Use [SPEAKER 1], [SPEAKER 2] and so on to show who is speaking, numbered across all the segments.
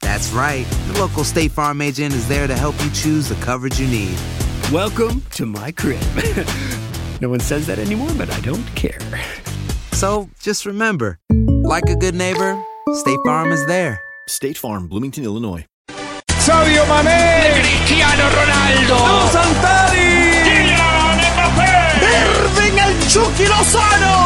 [SPEAKER 1] That's right. The local State Farm agent is there to help you choose the coverage you need.
[SPEAKER 2] Welcome to my crib. no one says that anymore, but I don't care.
[SPEAKER 1] So just remember, like a good neighbor, State Farm is there.
[SPEAKER 3] State Farm, Bloomington, Illinois.
[SPEAKER 4] Sadio Mané,
[SPEAKER 5] Cristiano Ronaldo,
[SPEAKER 4] Dos Santari,
[SPEAKER 5] Kylian Mbappé,
[SPEAKER 4] Irving el Chucky Lozano,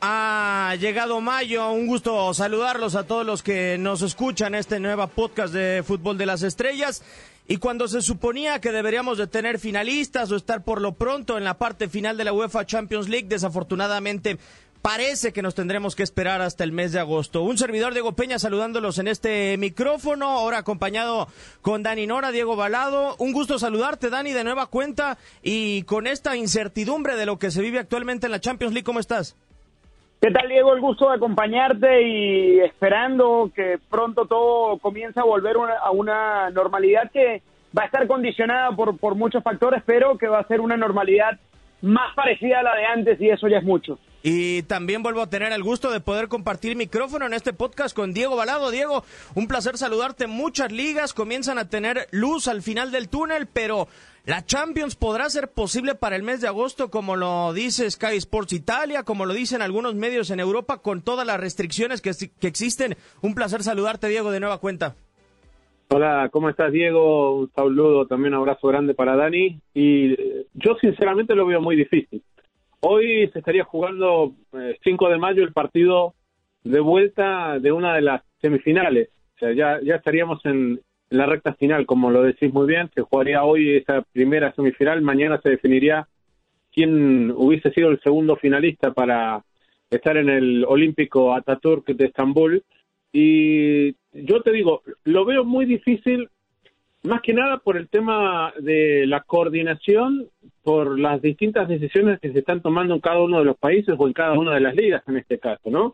[SPEAKER 6] Ha llegado mayo. Un gusto saludarlos a todos los que nos escuchan este nuevo podcast de Fútbol de las Estrellas. Y cuando se suponía que deberíamos de tener finalistas o estar por lo pronto en la parte final de la UEFA Champions League, desafortunadamente parece que nos tendremos que esperar hasta el mes de agosto. Un servidor Diego Peña saludándolos en este micrófono, ahora acompañado con Dani Nora, Diego Balado. Un gusto saludarte, Dani, de nueva cuenta y con esta incertidumbre de lo que se vive actualmente en la Champions League. ¿Cómo estás?
[SPEAKER 7] ¿Qué tal, Diego? El gusto de acompañarte y esperando que pronto todo comience a volver a una normalidad que va a estar condicionada por, por muchos factores, pero que va a ser una normalidad más parecida a la de antes y eso ya es mucho.
[SPEAKER 6] Y también vuelvo a tener el gusto de poder compartir micrófono en este podcast con Diego Balado. Diego, un placer saludarte. Muchas ligas comienzan a tener luz al final del túnel, pero la Champions podrá ser posible para el mes de agosto, como lo dice Sky Sports Italia, como lo dicen algunos medios en Europa, con todas las restricciones que, que existen. Un placer saludarte, Diego, de nueva cuenta.
[SPEAKER 8] Hola, ¿cómo estás, Diego? Un saludo, también un abrazo grande para Dani. Y eh, yo sinceramente lo veo muy difícil. Hoy se estaría jugando eh, 5 de mayo el partido de vuelta de una de las semifinales. O sea, ya, ya estaríamos en, la recta final, como lo decís muy bien. Se jugaría hoy esa primera semifinal. Mañana se definiría quién hubiese sido el segundo finalista para estar en el Olímpico Ataturk de Estambul. Y yo te digo, lo veo muy difícil, más que nada por el tema de la coordinación, por las distintas decisiones que se están tomando en cada uno de los países o en cada una de las ligas en este caso, ¿no?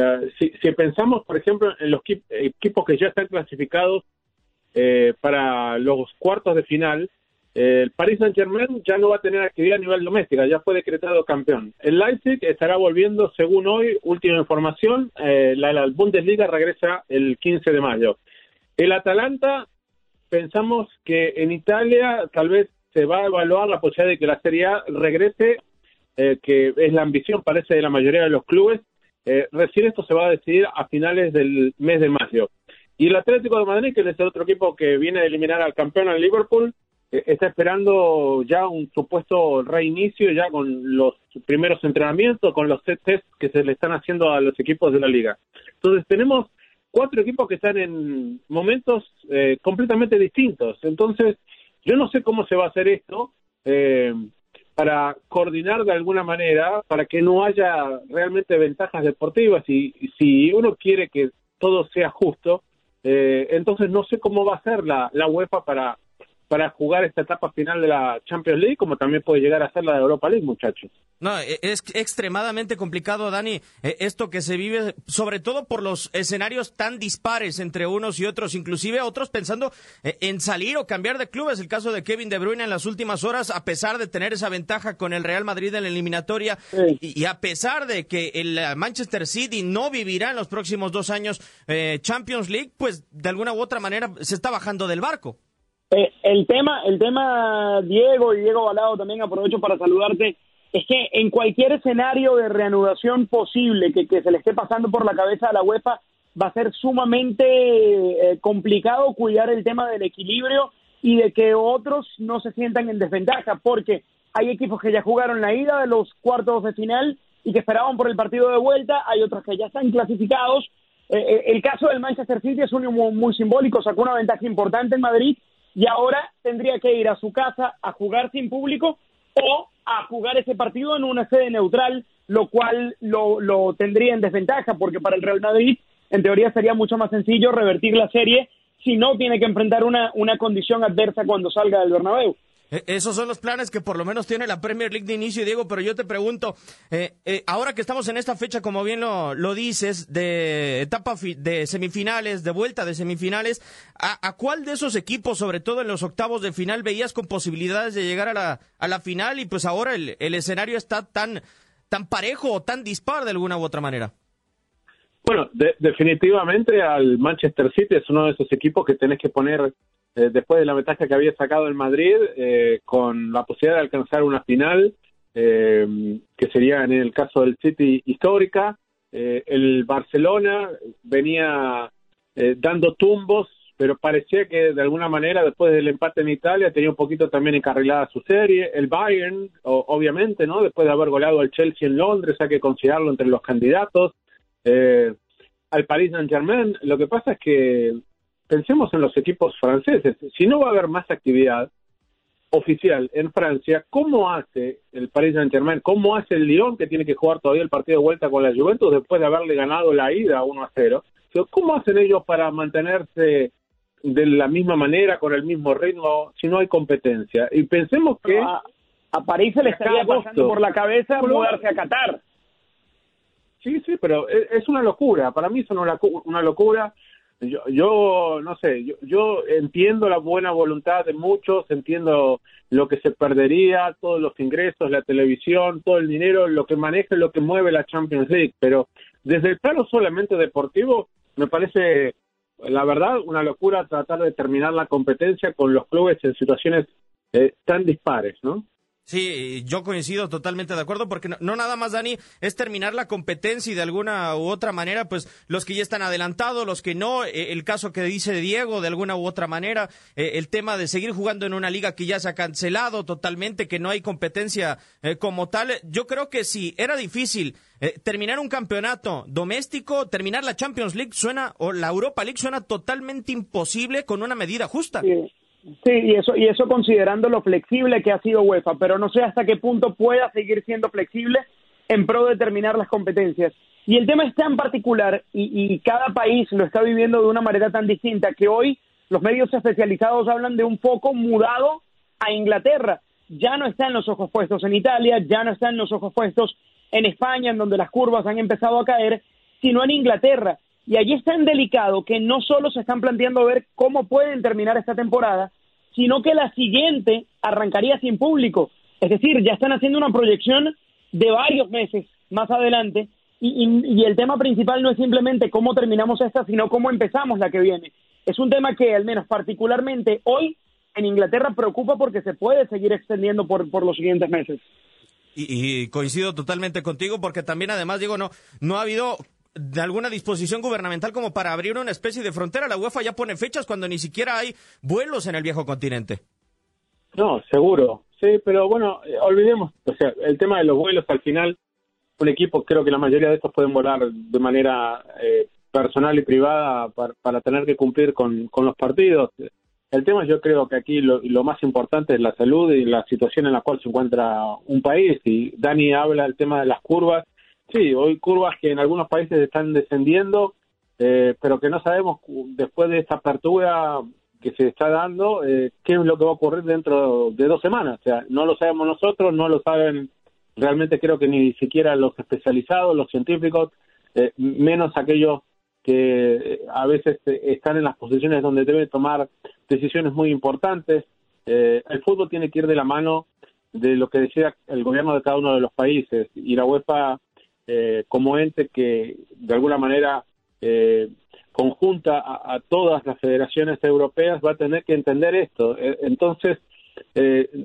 [SPEAKER 8] O si, si pensamos, por ejemplo, en los equip- equipos que ya están clasificados eh, para los cuartos de final, eh, el Paris Saint Germain ya no va a tener actividad a nivel doméstica, ya fue decretado campeón. El Leipzig estará volviendo, según hoy, última información, eh, la, la Bundesliga regresa el 15 de mayo. El Atalanta, pensamos que en Italia tal vez se va a evaluar la posibilidad de que la Serie A regrese, eh, que es la ambición, parece, de la mayoría de los clubes. Eh, recién esto se va a decidir a finales del mes de mayo. Y el Atlético de Madrid, que es el otro equipo que viene a eliminar al campeón, al Liverpool, eh, está esperando ya un supuesto reinicio, ya con los primeros entrenamientos, con los test que se le están haciendo a los equipos de la liga. Entonces tenemos cuatro equipos que están en momentos eh, completamente distintos. Entonces, yo no sé cómo se va a hacer esto eh, para coordinar de alguna manera, para que no haya realmente ventajas deportivas y, si uno quiere que todo sea justo, eh, entonces no sé cómo va a ser la, la UEFA para para jugar esta etapa final de la Champions League, como también puede llegar a ser la de Europa League, muchachos.
[SPEAKER 6] No, e, es extremadamente complicado, Dani, e, esto que se vive, sobre todo por los escenarios tan dispares entre unos y otros, inclusive otros pensando e, en salir o cambiar de clubes. El caso de Kevin De Bruyne en las últimas horas, a pesar de tener esa ventaja con el Real Madrid en la eliminatoria y, a pesar de que el Manchester City no vivirá en los próximos dos años eh, Champions League, pues de alguna u otra manera se está bajando del barco.
[SPEAKER 7] Eh, el tema, el tema, Diego y Diego Balado, también aprovecho para saludarte, es que en cualquier escenario de reanudación posible que, se le esté pasando por la cabeza a la UEFA, va a ser sumamente eh, complicado cuidar el tema del equilibrio y de que otros no se sientan en desventaja, porque hay equipos que ya jugaron la ida de los cuartos de final y que esperaban por el partido de vuelta, hay otros que ya están clasificados. Eh, el caso del Manchester City es un muy simbólico, sacó una ventaja importante en Madrid y ahora tendría que ir a su casa a jugar sin público o a jugar ese partido en una sede neutral, lo cual lo, lo tendría en desventaja, porque para el Real Madrid, en teoría, sería mucho más sencillo revertir la serie si no tiene que enfrentar una, una condición adversa cuando salga del Bernabéu.
[SPEAKER 6] E, esos son los planes que por lo menos tiene la Premier League de inicio, Diego, pero yo te pregunto, eh, eh, ahora que estamos en esta fecha, como bien lo, dices, de etapa de semifinales, de vuelta de semifinales, ¿a, cuál de esos equipos, sobre todo en los octavos de final, veías con posibilidades de llegar a la, a la final y pues ahora el, escenario está tan, tan parejo o tan dispar de alguna u otra manera?
[SPEAKER 8] Bueno, definitivamente al Manchester City es uno de esos equipos que tenés que poner eh, después de la ventaja que había sacado el Madrid, eh, con la posibilidad de alcanzar una final, eh, que sería en el caso del City histórica. el Barcelona venía dando tumbos, pero parecía que de alguna manera después del empate en Italia tenía un poquito también encarrilada su serie. El Bayern, obviamente, ¿no? Después de haber goleado al Chelsea en Londres, hay que considerarlo entre los candidatos. al Paris Saint Germain, lo que pasa es que pensemos en los equipos franceses. Si no va a haber más actividad oficial en Francia, ¿cómo hace el Paris Saint-Germain? ¿Cómo hace el Lyon, que tiene que jugar todavía el partido de vuelta con la Juventus después de haberle ganado la ida 1 a 0? ¿Cómo hacen ellos para mantenerse de la misma manera, con el mismo ritmo, si no hay competencia? Y pensemos que...
[SPEAKER 7] A, París se le estaría pasando por la cabeza mudarse a Qatar.
[SPEAKER 8] Sí, sí, pero es una locura. Para mí es una locura yo, yo no sé, yo, yo entiendo la buena voluntad de muchos, entiendo lo que se perdería, todos los ingresos, la televisión, todo el dinero, lo que maneja, lo que mueve la Champions League, pero desde el plano solamente deportivo, me parece, la verdad, una locura tratar de terminar la competencia con los clubes en situaciones eh, tan dispares, ¿no?
[SPEAKER 6] Sí, yo coincido totalmente de acuerdo porque no, nada más, Dani, es terminar la competencia y de alguna u otra manera, pues los que ya están adelantados, los que no, eh, el caso que dice Diego, de alguna u otra manera, eh, el tema de seguir jugando en una liga que ya se ha cancelado totalmente, que no hay competencia eh, como tal. Yo creo que si era difícil terminar un campeonato doméstico, terminar la Champions League suena, o la Europa League suena totalmente imposible con una medida justa.
[SPEAKER 7] Y eso, y eso considerando lo flexible que ha sido UEFA, pero no sé hasta qué punto pueda seguir siendo flexible en pro de terminar las competencias. Y el tema es tan particular y, y cada país lo está viviendo de una manera tan distinta que hoy los medios especializados hablan de un foco mudado a Inglaterra. Ya no están los ojos puestos en Italia, ya no están los ojos puestos en España, en donde las curvas han empezado a caer, sino en Inglaterra. Y allí es tan delicado que no solo se están planteando ver cómo pueden terminar esta temporada, sino que la siguiente arrancaría sin público. Es decir, ya están haciendo una proyección de varios meses más adelante y, el tema principal no es simplemente cómo terminamos esta, sino cómo empezamos la que viene. Es un tema que, al menos particularmente hoy, en Inglaterra preocupa porque se puede seguir extendiendo por, los siguientes meses.
[SPEAKER 6] Y, y, coincido totalmente contigo porque también además digo no no ha habido de alguna disposición gubernamental como para abrir una especie de frontera. La UEFA ya pone fechas cuando ni siquiera hay vuelos en el viejo continente.
[SPEAKER 8] No, seguro, sí, pero bueno, eh, olvidemos, o sea, el tema de los vuelos al final, un equipo, creo que la mayoría de estos pueden volar de manera eh, personal y privada para, para, tener que cumplir con, con los partidos. El tema yo creo que aquí lo, lo, más importante es la salud y la situación en la cual se encuentra un país. Y Dani habla del tema de las curvas. Sí, hoy curvas que en algunos países están descendiendo, eh, pero que no sabemos después de esta apertura que se está dando, eh, qué es lo que va a ocurrir dentro de dos semanas. O sea, no lo sabemos nosotros, no lo saben realmente creo que ni siquiera los especializados, los científicos, eh, menos aquellos que eh, a veces eh, están en las posiciones donde deben tomar decisiones muy importantes. Eh, el fútbol tiene que ir de la mano de lo que decía el gobierno de cada uno de los países y la UEFA eh, como ente que de alguna manera eh, conjunta a, todas las federaciones europeas va a tener que entender esto. entonces,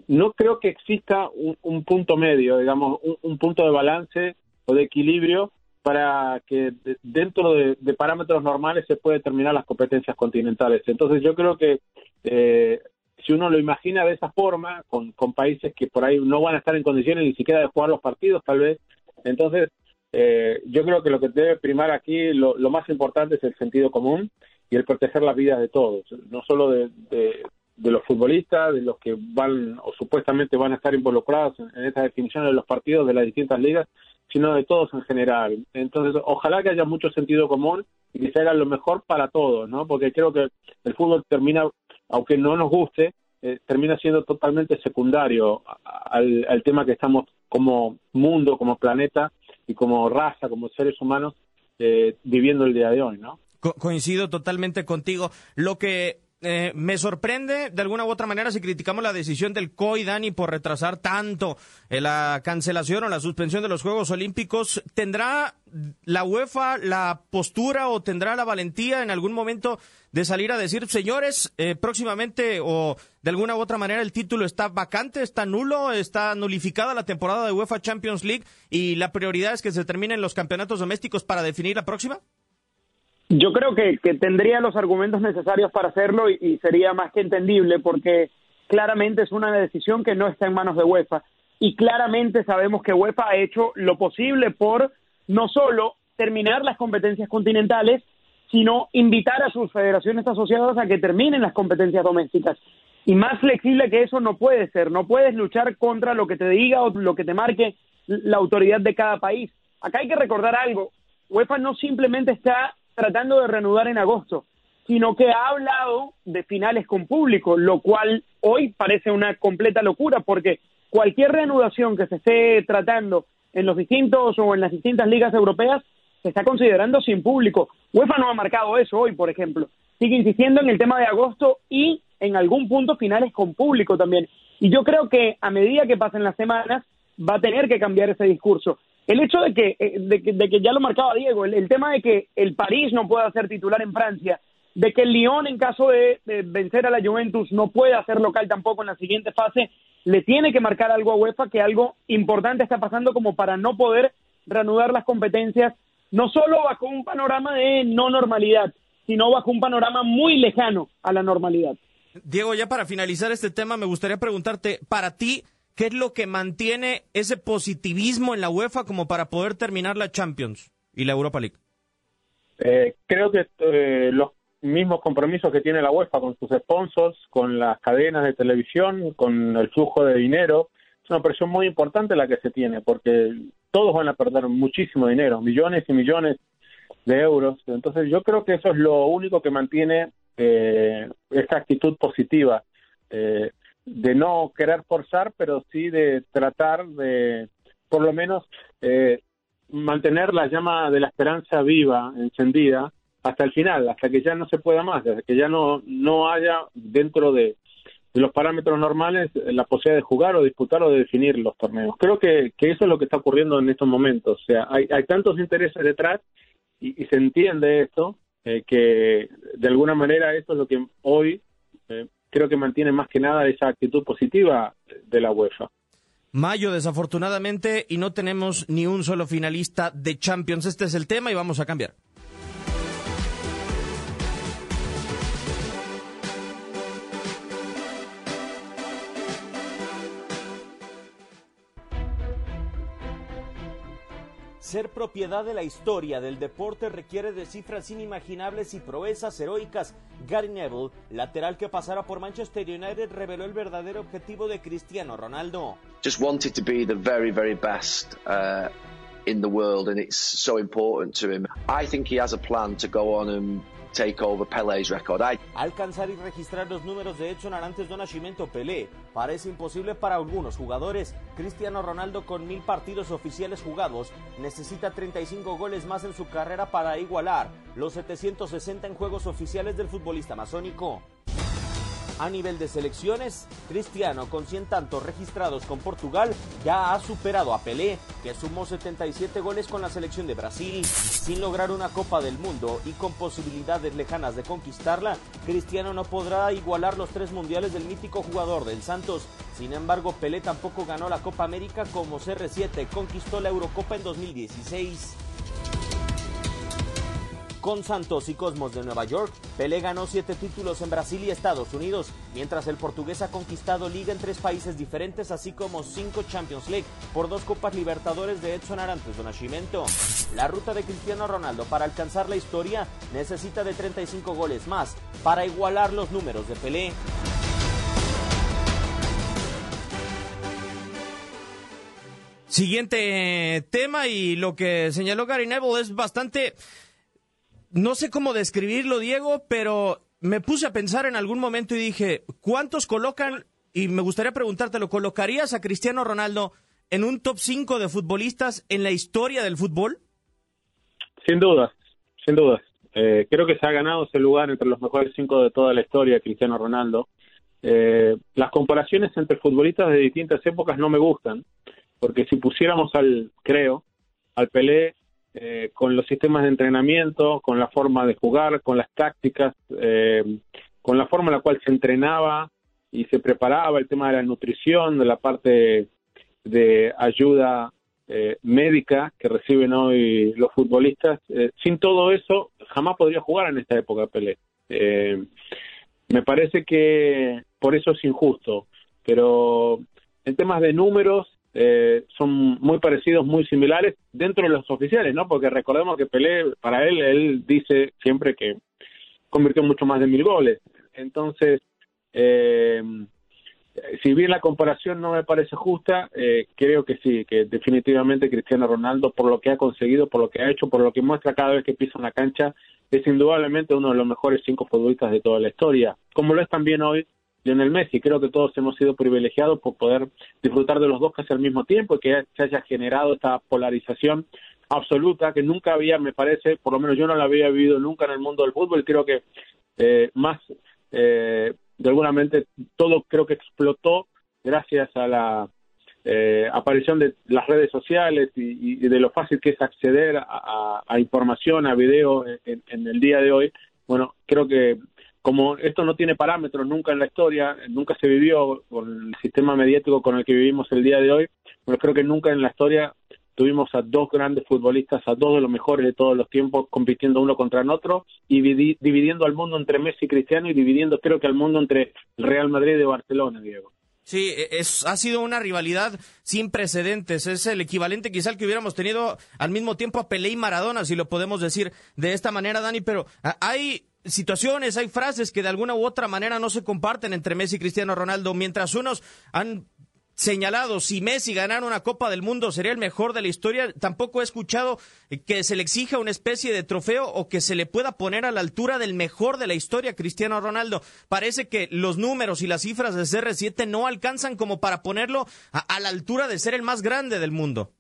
[SPEAKER 8] no creo que exista un, un punto medio, digamos, un, un punto de balance o de equilibrio para que dentro de, parámetros normales se puede determinar las competencias continentales. Entonces yo creo que eh, si uno lo imagina de esa forma, con, con, países que por ahí no van a estar en condiciones ni siquiera de jugar los partidos tal vez, entonces eh, yo creo que lo que debe primar aquí, lo, lo, más importante es el sentido común y el proteger las vidas de todos, no solo de, los futbolistas, de los que van o supuestamente van a estar involucrados en, en esta definición de los partidos de las distintas ligas, sino de todos en general. Entonces, ojalá que haya mucho sentido común y que se haga lo mejor para todos, ¿no? Porque creo que el fútbol termina, aunque no nos guste, eh, termina siendo totalmente secundario al, tema que estamos como mundo, como planeta y como raza, como seres humanos eh, viviendo el día de hoy, ¿no?
[SPEAKER 6] Co coincido totalmente contigo. Lo que eh, me sorprende de alguna u otra manera si criticamos la decisión del COI, Dani, por retrasar tanto eh, la cancelación o la suspensión de los Juegos Olímpicos. ¿Tendrá la UEFA la postura o tendrá la valentía en algún momento de salir a decir, señores, eh, próximamente o de alguna u otra manera el título está vacante, está nulo, está nulificada la temporada de UEFA Champions League y la prioridad es que se terminen los campeonatos domésticos para definir la próxima?
[SPEAKER 7] Yo creo que, tendría los argumentos necesarios para hacerlo y, sería más que entendible porque claramente es una decisión que no está en manos de UEFA y claramente sabemos que UEFA ha hecho lo posible por no solo terminar las competencias continentales, sino invitar a sus federaciones asociadas a que terminen las competencias domésticas. Y más flexible que eso no puede ser, no puedes luchar contra lo que te diga o lo que te marque la autoridad de cada país. Acá hay que recordar algo, UEFA no simplemente está tratando de reanudar en agosto, sino que ha hablado de finales con público, lo cual hoy parece una completa locura, porque cualquier reanudación que se esté tratando en los distintos o en las distintas ligas europeas se está considerando sin público. UEFA no ha marcado eso hoy, por ejemplo. Sigue insistiendo en el tema de agosto y en algún punto finales con público también. Y yo creo que a medida que pasen las semanas va a tener que cambiar ese discurso el hecho de que, eh, de que, de que ya lo marcaba Diego, el, tema de que el París no pueda ser titular en Francia, de que el Lyon en caso de, de, vencer a la Juventus no pueda ser local tampoco en la siguiente fase, le tiene que marcar algo a UEFA que algo importante está pasando como para no poder reanudar las competencias, no solo bajo un panorama de no normalidad, sino bajo un panorama muy lejano a la normalidad.
[SPEAKER 6] Diego, ya para finalizar este tema, me gustaría preguntarte, para ti, ¿Qué es lo que mantiene ese positivismo en la UEFA como para poder terminar la Champions y la Europa League?
[SPEAKER 8] Eh, creo que eh, los mismos compromisos que tiene la UEFA con sus sponsors, con las cadenas de televisión, con el flujo de dinero, es una presión muy importante la que se tiene, porque todos van a perder muchísimo dinero, millones y millones de euros. Entonces yo creo que eso es lo único que mantiene eh, esta actitud positiva. Eh, de no querer forzar, pero sí de tratar de, por lo menos, eh, mantener la llama de la esperanza viva, encendida, hasta el final, hasta que ya no se pueda más, hasta que ya no, no haya dentro de, de los parámetros normales la posibilidad de jugar o disputar o de definir los torneos. Creo que, que eso es lo que está ocurriendo en estos momentos. O sea, hay, hay tantos intereses detrás y, y se entiende esto, eh, que de alguna manera esto es lo que hoy eh, creo que mantiene más que nada esa actitud positiva de la UEFA.
[SPEAKER 6] Mayo, desafortunadamente, y no tenemos ni un solo finalista de Champions. Este es el tema y vamos a cambiar. Ser propiedad de la historia del deporte requiere de cifras inimaginables y proezas heroicas. Gary Neville, lateral que pasara por Manchester United, reveló el verdadero objetivo de Cristiano Ronaldo.
[SPEAKER 9] Just wanted to be the very, very best. Uh, in the world and it's so important to him. I think he has a plan to go on and take over record.
[SPEAKER 6] Alcanzar y registrar los números de Edson Arantes do Nascimento Pelé parece imposible para algunos jugadores. Cristiano Ronaldo con mil partidos oficiales jugados necesita 35 goles más en su carrera para igualar los 760 en juegos oficiales del futbolista masónico. A nivel de selecciones, Cristiano, con 100 tantos registrados con Portugal, ya ha superado a Pelé, que sumó 77 goles con la selección de Brasil. Sin lograr una Copa del Mundo y con posibilidades lejanas de conquistarla, Cristiano no podrá igualar los tres mundiales del mítico jugador del Santos. Sin embargo, Pelé tampoco ganó la Copa América como CR7 conquistó la Eurocopa en 2016. Con Santos y Cosmos de Nueva York, Pelé ganó siete títulos en Brasil y Estados Unidos, mientras el portugués ha conquistado liga en tres países diferentes, así como cinco Champions League por dos Copas Libertadores de Edson Arantes do Nascimento. La ruta de Cristiano Ronaldo para alcanzar la historia necesita de 35 goles más para igualar los números de Pelé. Siguiente tema y lo que señaló Gary Neville es bastante no sé cómo describirlo, Diego, pero me puse a pensar en algún momento y dije, ¿cuántos colocan? Y me gustaría preguntártelo, ¿colocarías a Cristiano Ronaldo en un top 5 de futbolistas en la historia del fútbol?
[SPEAKER 8] Sin duda, sin duda. Eh, creo que se ha ganado ese lugar entre los mejores cinco de toda la historia, Cristiano Ronaldo. Eh, las comparaciones entre futbolistas de distintas épocas no me gustan, porque si pusiéramos al, creo, al Pelé eh, con los sistemas de entrenamiento, con la forma de jugar, con las tácticas, eh, con la forma en la cual se entrenaba y se preparaba, el tema de la nutrición, de la parte de ayuda eh, médica que reciben hoy los futbolistas. sin todo eso, jamás podría jugar en esta época Pelé. me parece que por eso es injusto, pero en temas de números eh, son muy parecidos, muy similares dentro de los oficiales, ¿no? Porque recordemos que Pelé, para él, él dice siempre que convirtió mucho más de mil goles. Entonces, eh, si bien la comparación no me parece justa, eh, creo que sí, que definitivamente Cristiano Ronaldo, por lo que ha conseguido, por lo que ha hecho, por lo que muestra cada vez que pisa una cancha, es indudablemente uno de los mejores cinco futbolistas de toda la historia, como lo es también hoy Lionel Messi. Creo que todos hemos sido privilegiados por poder disfrutar de los dos casi al mismo tiempo y que se haya generado esta polarización absoluta que nunca había, me parece, por lo menos yo no la había vivido nunca en el mundo del fútbol. Creo que eh, más, eh, de alguna mente, todo creo que explotó gracias a la eh, aparición de las redes sociales y, de lo fácil que es acceder a, información, a video en, el día de hoy. Bueno, creo que como esto no tiene parámetros nunca en la historia, nunca se vivió con el sistema mediático con el que vivimos el día de hoy, pero creo que nunca en la historia tuvimos a dos grandes futbolistas, a dos de los mejores de todos los tiempos, compitiendo uno contra el otro y dividiendo al mundo entre Messi y Cristiano y dividiendo creo que al mundo entre Real Madrid y Barcelona, Diego.
[SPEAKER 6] Sí, e, es, ha sido una rivalidad sin precedentes. Es el equivalente quizá que hubiéramos tenido al mismo tiempo a Pelé y Maradona, si lo podemos decir de esta manera, Dani. Pero hay situaciones, hay frases que de alguna u otra manera no se comparten entre Messi y Cristiano Ronaldo, mientras unos han señalado si Messi ganara una Copa del Mundo sería el mejor de la historia, tampoco he escuchado que se le exija una especie de trofeo o que se le pueda poner a la altura del mejor de la historia Cristiano Ronaldo. Parece que los números y las cifras de CR7 no alcanzan como para ponerlo a, la altura de ser el más grande del mundo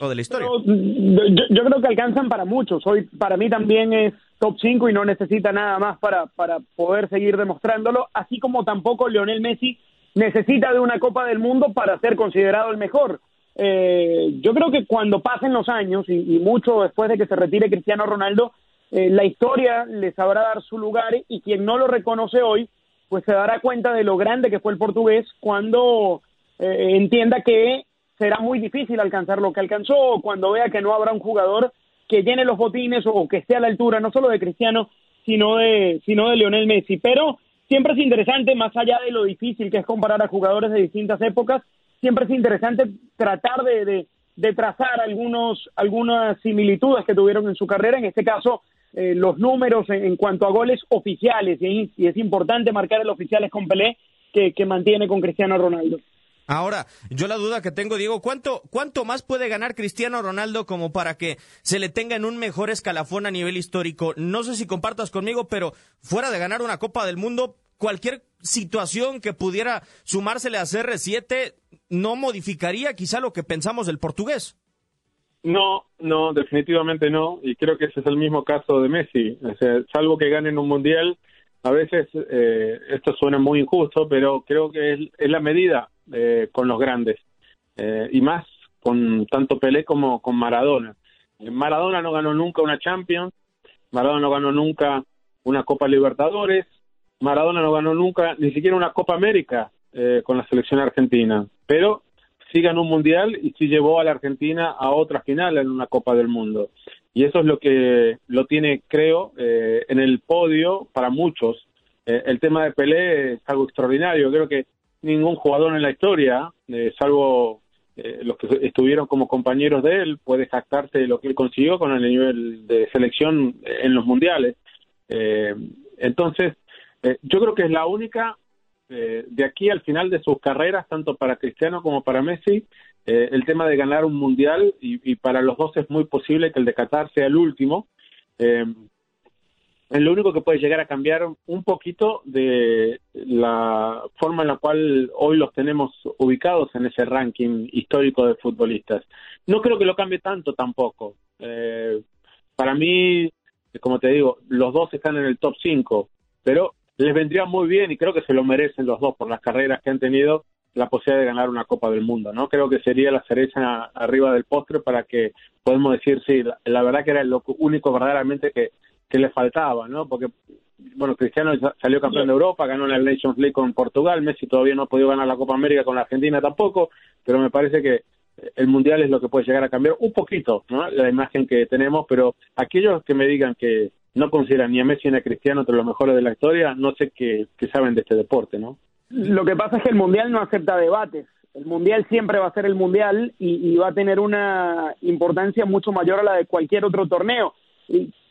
[SPEAKER 6] o de la historia.
[SPEAKER 7] yo, creo que alcanzan para muchos. Hoy para mí también es top 5 y no necesita nada más para, para poder seguir demostrándolo, así como tampoco Lionel Messi necesita de una Copa del Mundo para ser considerado el mejor. Eh, yo creo que cuando pasen los años y, mucho después de que se retire Cristiano Ronaldo, eh, la historia le sabrá dar su lugar y quien no lo reconoce hoy, pues se dará cuenta de lo grande que fue el portugués cuando eh, entienda que será muy difícil alcanzar lo que alcanzó cuando vea que no habrá un jugador que llene los botines o que esté a la altura no solo de Cristiano, sino de, sino de Lionel Messi. Pero siempre es interesante, más allá de lo difícil que es comparar a jugadores de distintas épocas, siempre es interesante tratar de, de trazar algunos, algunas similitudes que tuvieron en su carrera, en este caso eh, los números en, cuanto a goles oficiales, y, es importante marcar el oficiales con Pelé que, que mantiene con Cristiano Ronaldo.
[SPEAKER 6] Ahora, yo la duda que tengo, Diego, ¿cuánto, ¿cuánto más puede ganar Cristiano Ronaldo como para que se le tenga en un mejor escalafón a nivel histórico? No sé si compartas conmigo, pero fuera de ganar una Copa del Mundo, cualquier situación que pudiera sumársele a CR7 no modificaría quizá lo que pensamos del portugués.
[SPEAKER 8] No, no, definitivamente no. Y creo que ese es el mismo caso de Messi. O sea, salvo que ganen un mundial, a veces eh, esto suena muy injusto, pero creo que es, es la medida eh, con los grandes eh, y más con tanto Pelé como con Maradona. Maradona no ganó nunca una Champions, Maradona no ganó nunca una Copa Libertadores, Maradona no ganó nunca ni siquiera una Copa América eh, con la selección argentina, pero sí ganó un mundial y sí llevó a la Argentina a otra final en una Copa del Mundo. Y eso es lo que lo tiene, creo, en el podio para muchos. el tema de Pelé es algo extraordinario. Creo que ningún jugador en la historia, eh, salvo eh, los que estuvieron como compañeros de él, puede jactarse de lo que él consiguió con el nivel de selección en los mundiales. Eh, entonces, yo creo que es la única de aquí al final de sus carreras, tanto para Cristiano como para Messi, el tema de ganar un mundial y, para los dos es muy posible que el de Qatar sea el último es lo único que puede llegar a cambiar un poquito de la forma en la cual hoy los tenemos ubicados en ese ranking histórico de futbolistas. No creo que lo cambie tanto tampoco. Eh, para mí, como te digo, los dos están en el top 5, pero les vendría muy bien y creo que se lo merecen los dos por las carreras que han tenido la posibilidad de ganar una Copa del Mundo, ¿no? Creo que sería la cereza arriba del postre para que podemos decir, sí, la verdad que era lo único verdaderamente que que le faltaba, ¿no? Porque, bueno, Cristiano salió campeón de Europa, ganó la Nations League con Portugal, Messi todavía no ha podido ganar la Copa América con la Argentina tampoco, pero me parece que el Mundial es lo que puede llegar a cambiar un poquito, ¿no? La imagen que tenemos, pero aquellos que me digan que no consideran ni a Messi ni a Cristiano entre los mejores de la historia, no sé qué, saben de este deporte, ¿no?
[SPEAKER 7] Lo que pasa es que el Mundial no acepta debates. El Mundial siempre va a ser el Mundial y va a tener una importancia mucho mayor a la de cualquier otro torneo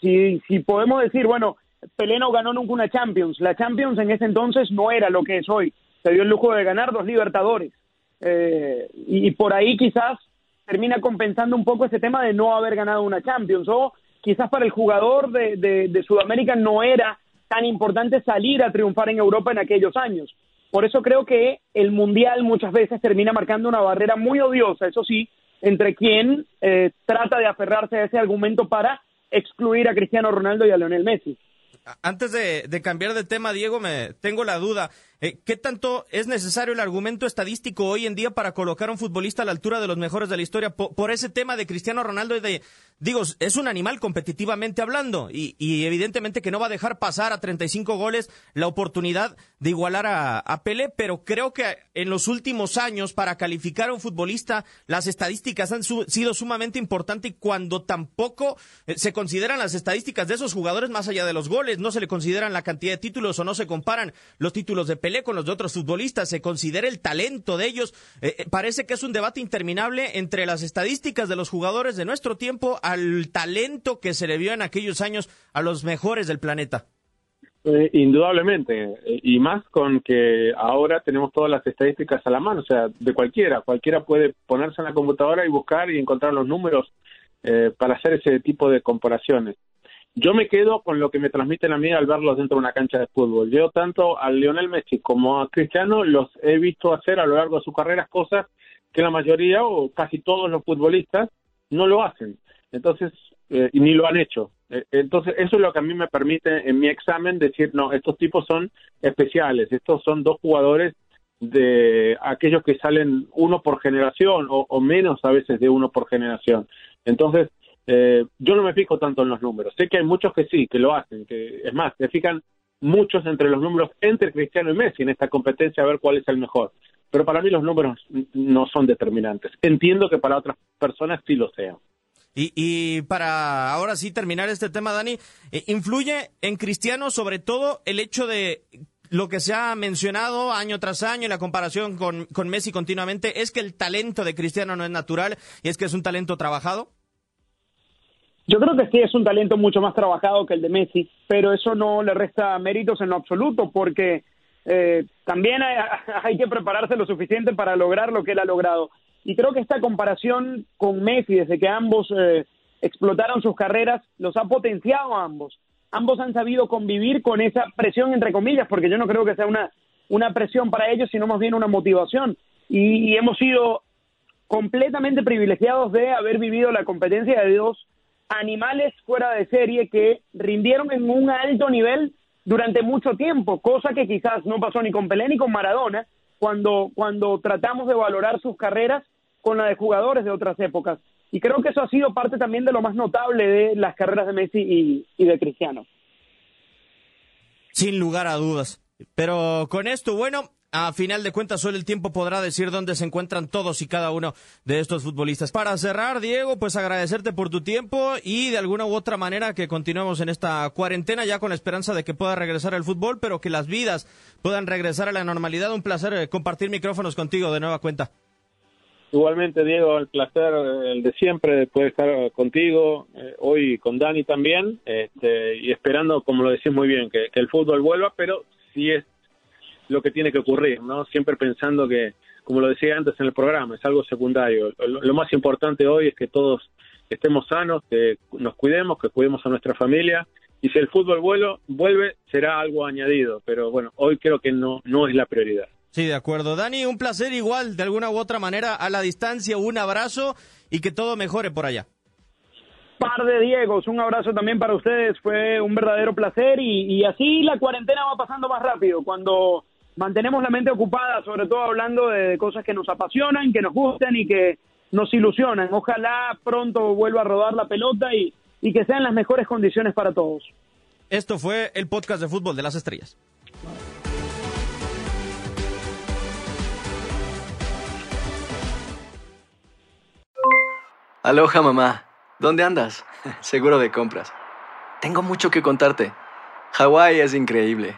[SPEAKER 7] si, si podemos decir, bueno, Pelé no ganó nunca una Champions. La Champions en ese entonces no era lo que es hoy. Se dio el lujo de ganar dos Libertadores. Eh, y, por ahí quizás termina compensando un poco ese tema de no haber ganado una Champions. O quizás para el jugador de, Sudamérica no era tan importante salir a triunfar en Europa en aquellos años. Por eso creo que el Mundial muchas veces termina marcando una barrera muy odiosa, eso sí, entre quien eh, trata de aferrarse a ese argumento para excluir a Cristiano Ronaldo y a Lionel Messi.
[SPEAKER 6] Antes de, de, cambiar de tema, Diego, me tengo la duda. Eh, ¿Qué tanto es necesario el argumento estadístico hoy en día para colocar a un futbolista a la altura de los mejores de la historia por, ese tema de Cristiano Ronaldo y de, digo, es un animal competitivamente hablando y, evidentemente que no va a dejar pasar a 35 goles la oportunidad de igualar a, a Pelé, pero creo que en los últimos años para calificar a un futbolista las estadísticas han sido sumamente importantes y cuando tampoco eh, se consideran las estadísticas de esos jugadores más allá de los goles, no se le consideran la cantidad de títulos o no se comparan los títulos de Pelé Pelé con los de otros futbolistas, se considera el talento de ellos. Eh, eh, parece que es un debate interminable entre las estadísticas de los jugadores de nuestro tiempo al talento que se le vio en aquellos años a los mejores del planeta.
[SPEAKER 8] Eh, indudablemente, y más con que ahora tenemos todas las estadísticas a la mano, o sea, de cualquiera, cualquiera puede ponerse en la computadora y buscar y encontrar los números para hacer ese tipo de comparaciones. Yo me quedo con lo que me transmiten a mí al verlos dentro de una cancha de fútbol. Yo tanto a Lionel Messi como a Cristiano los he visto hacer a lo largo de su carrera cosas que la mayoría o casi todos los futbolistas no lo hacen. Entonces, eh, y ni lo han hecho. Eh, entonces, eso es lo que a mí me permite en mi examen decir, no, estos tipos son especiales, estos son dos jugadores de aquellos que salen uno por generación o, o menos a veces de uno por generación. Entonces, eh, yo no me fijo tanto en los números. Sé que hay muchos que sí, que lo hacen, que es más, se fijan muchos entre los números entre Cristiano y Messi en esta competencia a ver cuál es el mejor. Pero para mí los números no son determinantes. Entiendo que para otras personas sí lo sean.
[SPEAKER 6] Y, para ahora sí terminar este tema, Dani, eh, influye en Cristiano sobre todo el hecho de lo que se ha mencionado año tras año en la comparación con, con Messi continuamente es que el talento de Cristiano no es natural y es que es un talento trabajado.
[SPEAKER 7] Yo creo que sí es un talento mucho más trabajado que el de Messi, pero eso no le resta méritos en lo absoluto, porque eh, también hay, que prepararse lo suficiente para lograr lo que él ha logrado. Y creo que esta comparación con Messi, desde que ambos eh, explotaron sus carreras, los ha potenciado a ambos. Ambos han sabido convivir con esa presión, entre comillas, porque yo no creo que sea una, una presión para ellos, sino más bien una motivación. Y, y hemos sido completamente privilegiados de haber vivido la competencia de dos animales fuera de serie que rindieron en un alto nivel durante mucho tiempo, cosa que quizás no pasó ni con Pelé ni con Maradona, cuando, cuando tratamos de valorar sus carreras con la de jugadores de otras épocas. Y creo que eso ha sido parte también de lo más notable de las carreras de Messi y, y de Cristiano.
[SPEAKER 6] Sin lugar a dudas. Pero con esto, bueno, a final de cuentas, solo el tiempo podrá decir dónde se encuentran todos y cada uno de estos futbolistas. Para cerrar, Diego, pues agradecerte por tu tiempo y de alguna u otra manera que continuemos en esta cuarentena ya con la esperanza de que pueda regresar el fútbol, pero que las vidas puedan regresar a la normalidad. Un placer eh, compartir micrófonos contigo de nueva cuenta.
[SPEAKER 8] Igualmente, Diego, el placer, eh, el de siempre, de poder estar contigo, eh, hoy con Dani también, este, y esperando, como lo decís muy bien, que, que el fútbol vuelva, pero si es lo que tiene que ocurrir, ¿no? Siempre pensando que, como lo decía antes en el programa, es algo secundario. Lo, más importante hoy es que todos estemos sanos, que nos cuidemos, que cuidemos a nuestra familia. Y si el fútbol vuelo, vuelve, será algo añadido. Pero bueno, hoy creo que no, no es la prioridad.
[SPEAKER 6] Sí, de acuerdo. Dani, un placer igual, de alguna u otra manera, a la distancia, un abrazo y que todo mejore por allá.
[SPEAKER 7] Par de Diegos, un abrazo también para ustedes, fue un verdadero placer y, y así la cuarentena va pasando más rápido. Cuando mantenemos la mente ocupada, sobre todo hablando de cosas que nos apasionan, que nos gustan y que nos ilusionan. Ojalá pronto vuelva a rodar la pelota y, y que sean las mejores condiciones para todos.
[SPEAKER 6] Esto fue el podcast de fútbol de las estrellas.
[SPEAKER 10] Aloha mamá, ¿dónde andas? Seguro de compras. Tengo mucho que contarte. Hawái es increíble.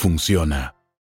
[SPEAKER 11] funciona.